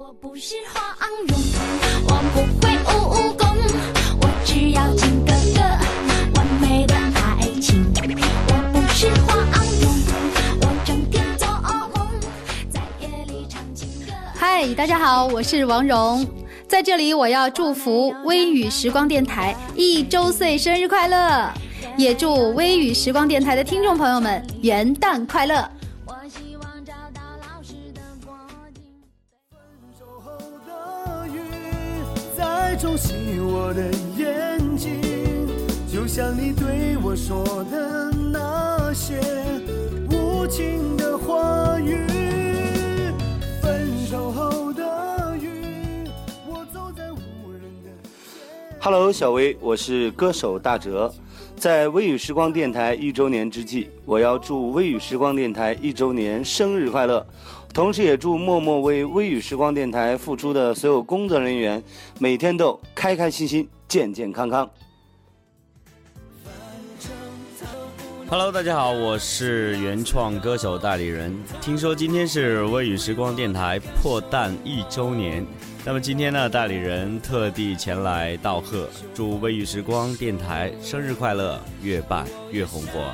我不是黄蓉，我不会武功，我只要金哥哥完美的爱情。我不是黄蓉，我整天做梦，在夜里唱情歌。嗨，大家好，我是王蓉，在这里我要祝福微雨时光电台一周岁生日快乐，也祝微雨时光电台的听众朋友们元旦快乐。在冲洗我的眼睛，就像你对我说的那些无情的话语。分手后的雨，我走在无人的街。Hello，小薇，我是歌手大哲。在微雨时光电台一周年之际，我要祝微雨时光电台一周年生日快乐，同时也祝默默为微雨时光电台付出的所有工作人员每天都开开心心、健健康康。Hello，大家好，我是原创歌手代理人。听说今天是微雨时光电台破蛋一周年，那么今天呢，代理人特地前来道贺，祝微雨时光电台生日快乐，越办越红火。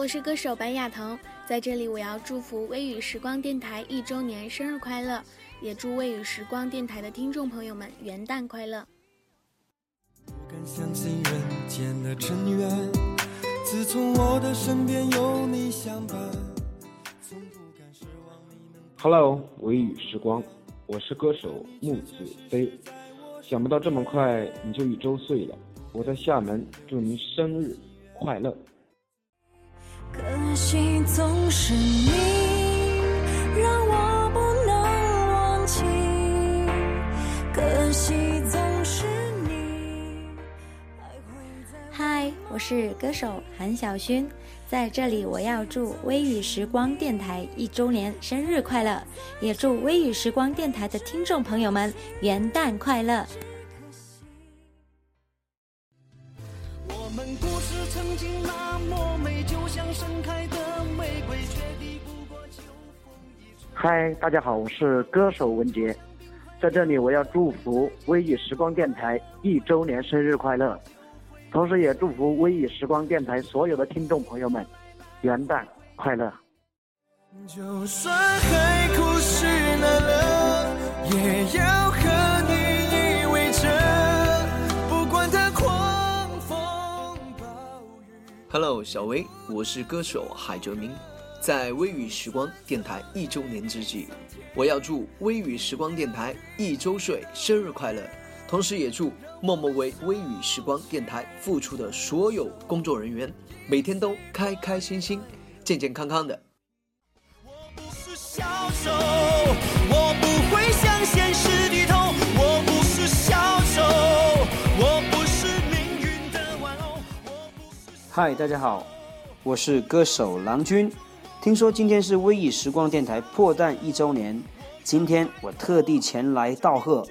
我是歌手白雅腾，在这里我要祝福微雨时光电台一周年生日快乐，也祝微雨时光电台的听众朋友们元旦快乐。不敢相信人间的尘缘，自从我的身边有你相伴，从不敢奢望你能。Hello，微雨时光，我是歌手木子飞。想不到这么快你就一周岁了，我在厦门祝您生日快乐。可惜总是你，让我不能忘记。可惜总是你，还会在嗨，我是歌手韩晓勋，在这里我要祝微雨时光电台一周年生日快乐，也祝微雨时光电台的听众朋友们元旦快乐。嗨，大家好，我是歌手文杰，在这里我要祝福微雨时光电台一周年生日快乐，同时也祝福微雨时光电台所有的听众朋友们元旦快乐。就算海枯石烂了，也要和你依偎着，不管它狂风暴雨。Hello，小薇，我是歌手海哲明。在微雨时光电台一周年之际，我要祝微雨时光电台一周岁生日快乐，同时也祝默默为微雨时光电台付出的所有工作人员每天都开开心心、健健康康的。不是小丑，我不会向现实低头。我不是小丑，我不是命运的玩偶。我不是嗨，大家好，我是歌手郎君。听说今天是微雨时光电台破蛋一周年，今天我特地前来道贺，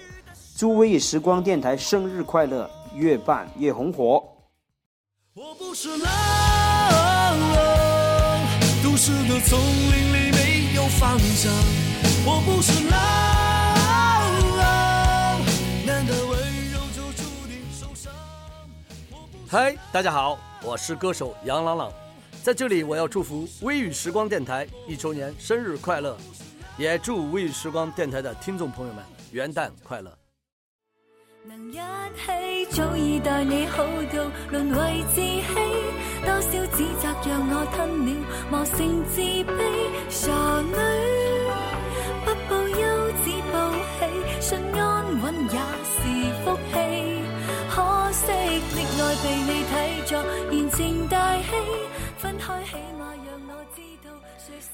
祝微雨时光电台生日快乐，越办越红火。我不是狼，都市的丛林里没有方向。我不是狼，难得温柔就注定受伤。嗨，大家好，我是歌手杨朗朗，在这里我要祝福微雨时光电台一周年生日快乐，也祝微雨时光电台的听众朋友们元旦快乐。能一起早已待你好到沦为自欺，多少指责让我吞了磨成自卑。傻女不報憂只報喜，信安稳也是福气。可惜溺愛被你睇作言情大戲，分開起碼讓我。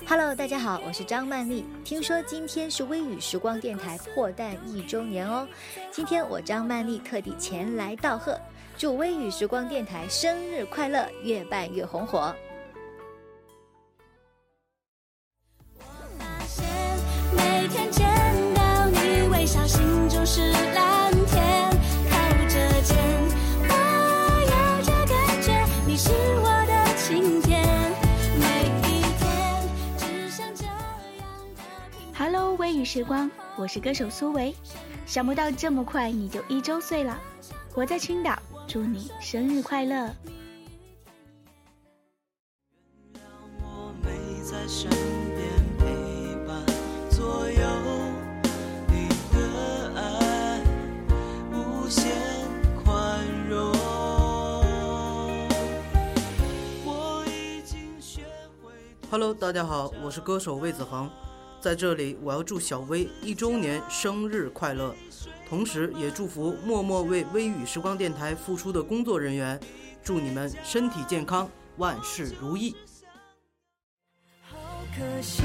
Hello，大家好，我是张曼丽。听说今天是微雨时光电台破蛋一周年哦，今天我张曼丽特地前来道贺，祝微雨时光电台生日快乐，越办越红火。时光，我是歌手苏维。想不到这么快你就一周岁了，我在青岛，祝你生日快乐！没在身边陪伴左右，你的爱无限宽容。我已经学会。Hello，大家好，我是歌手魏子恒，在这里我要祝小薇一周年生日快乐，同时也祝福默默为微雨时光电台付出的工作人员，祝你们身体健康，万事如意。好可惜，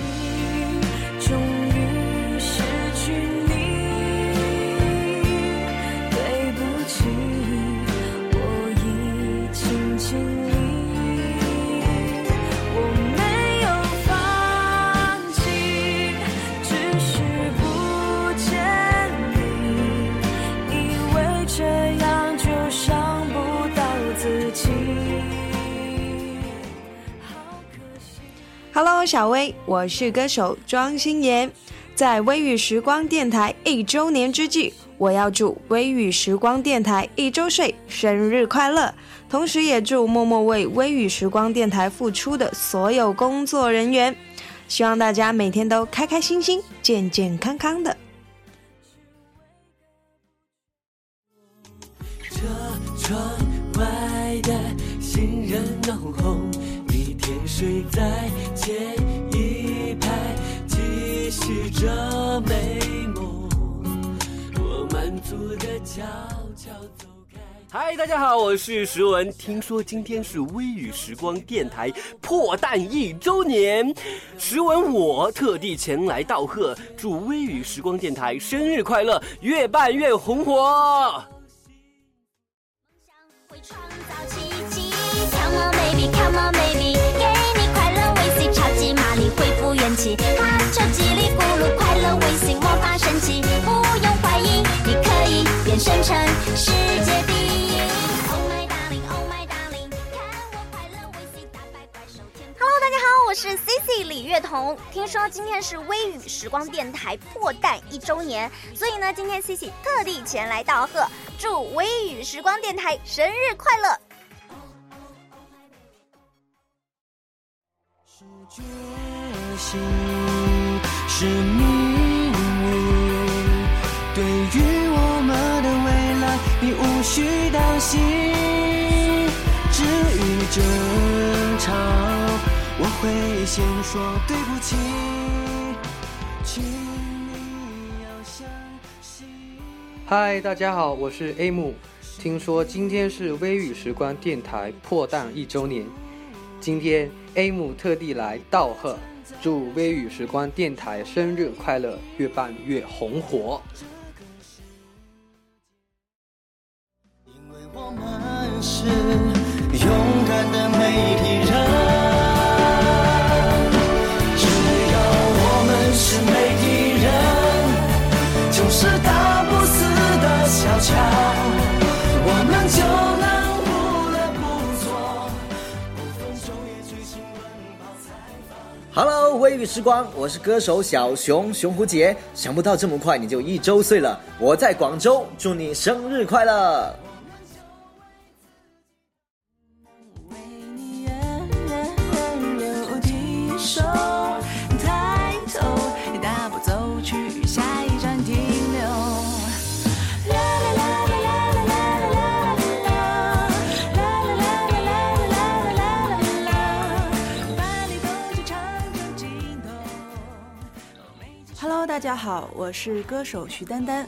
小薇，我是歌手庄心妍。在微雨时光电台一周年之际，我要祝微雨时光电台一周岁生日快乐，同时也祝默默为微雨时光电台付出的所有工作人员，希望大家每天都开开心心、健健康康的。车窗外的行人浓红，你甜睡在前一排，继续着美梦。我满足的悄悄走开。嗨，大家好，我是石文。听说今天是微雨时光电台破蛋一周年，石文我特地前来道贺，祝微雨时光电台生日快乐，越办越红火想会。创造奇变身成世界第一。Oh my darling，Oh my darling，看我快乐维 C 打败怪兽天 Hello，大家好，我是 Cici 李月彤。听说今天是微雨时光电台破蛋一周年，所以呢，今天 Cici 特地前来道贺，祝微雨时光电台生日快乐！是决心是命运，对于争吵，我会先说对不起，请你要相信。嗨，大家好，我是 A 木。听说今天是微雨时光电台破蛋一周年，今天 A 木特地来道贺，祝微雨时光电台生日快乐，越办越红火。因为我们是的媒体人，只要我们是媒体人，就是打不死的小强，我们就能无乐不作，不分昼夜追新闻报采访。Hello，微雨时光，我是歌手小熊熊蝴蝶。想不到这么快你就一周岁了，我在广州，祝你生日快乐！大家好，我是歌手徐丹丹。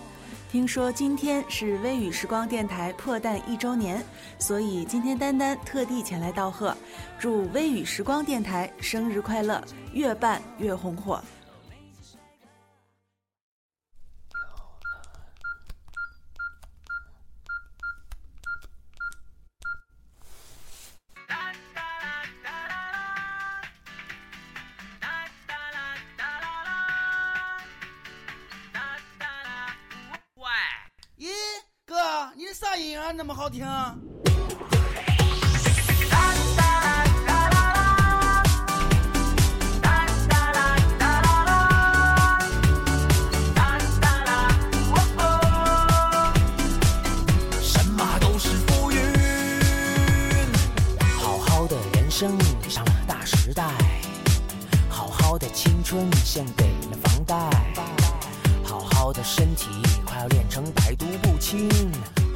听说今天是微雨时光电台破蛋一周年，所以今天丹丹特地前来道贺，祝微雨时光电台生日快乐，越办越红火。音啊那么好听哒啦哒啦哒啦哒啦哒啦哒啦哒啦哦哦？什么都是浮云。好好的人生上了大时代，好好的青春献给了房贷，好好的身体快要练成百毒不侵，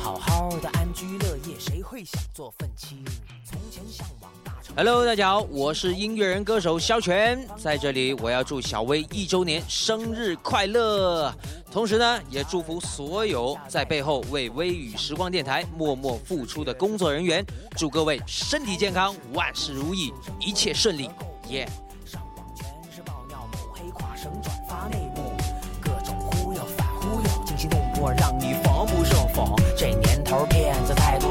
好好的安居乐业，谁会想做愤青？从前向往大城。Hello，大家好，我是音乐人歌手肖全，在这里我要祝小薇一周年生日快乐，同时呢，也祝福所有在背后为微雨时光电台默默付出的工作人员，祝各位身体健康，万事如意，一切顺利，耶、黑跨省转发内幕，各种忽悠反忽悠，惊心动魄，让你防不胜防。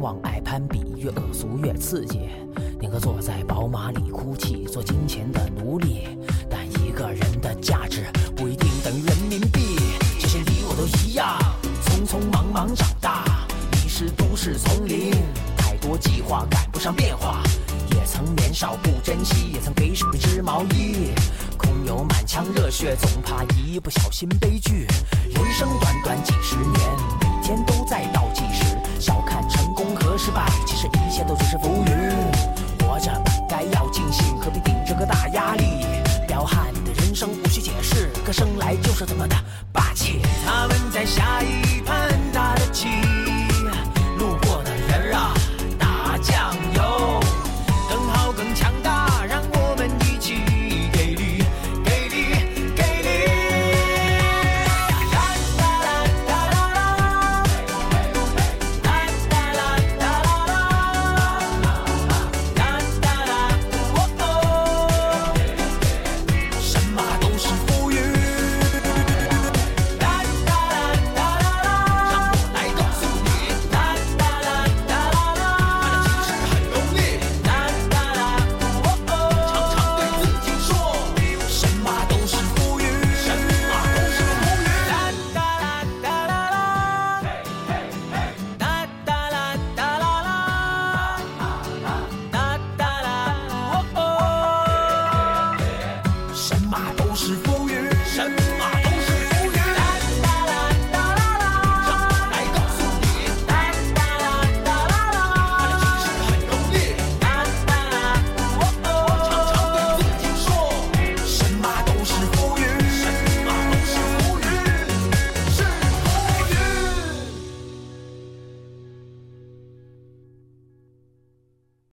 私狂妄，爱攀比，越恶俗越刺激。宁可坐在宝马里哭泣，做金钱的奴隶。但一个人的价值不一定等于人民币。这些你我都一样，匆匆忙忙长大，迷失都市丛林，太多计划赶不上变化。也曾年少不珍惜，也曾给水织毛衣，空有满腔热血，总怕一不小心悲剧。人生短短几十年，每天都在倒计。败其实一切都只是浮云。活着本该要尽兴何必顶着个大压力？彪悍的人生无需解释可生来就是这么的霸气。他们在下一盘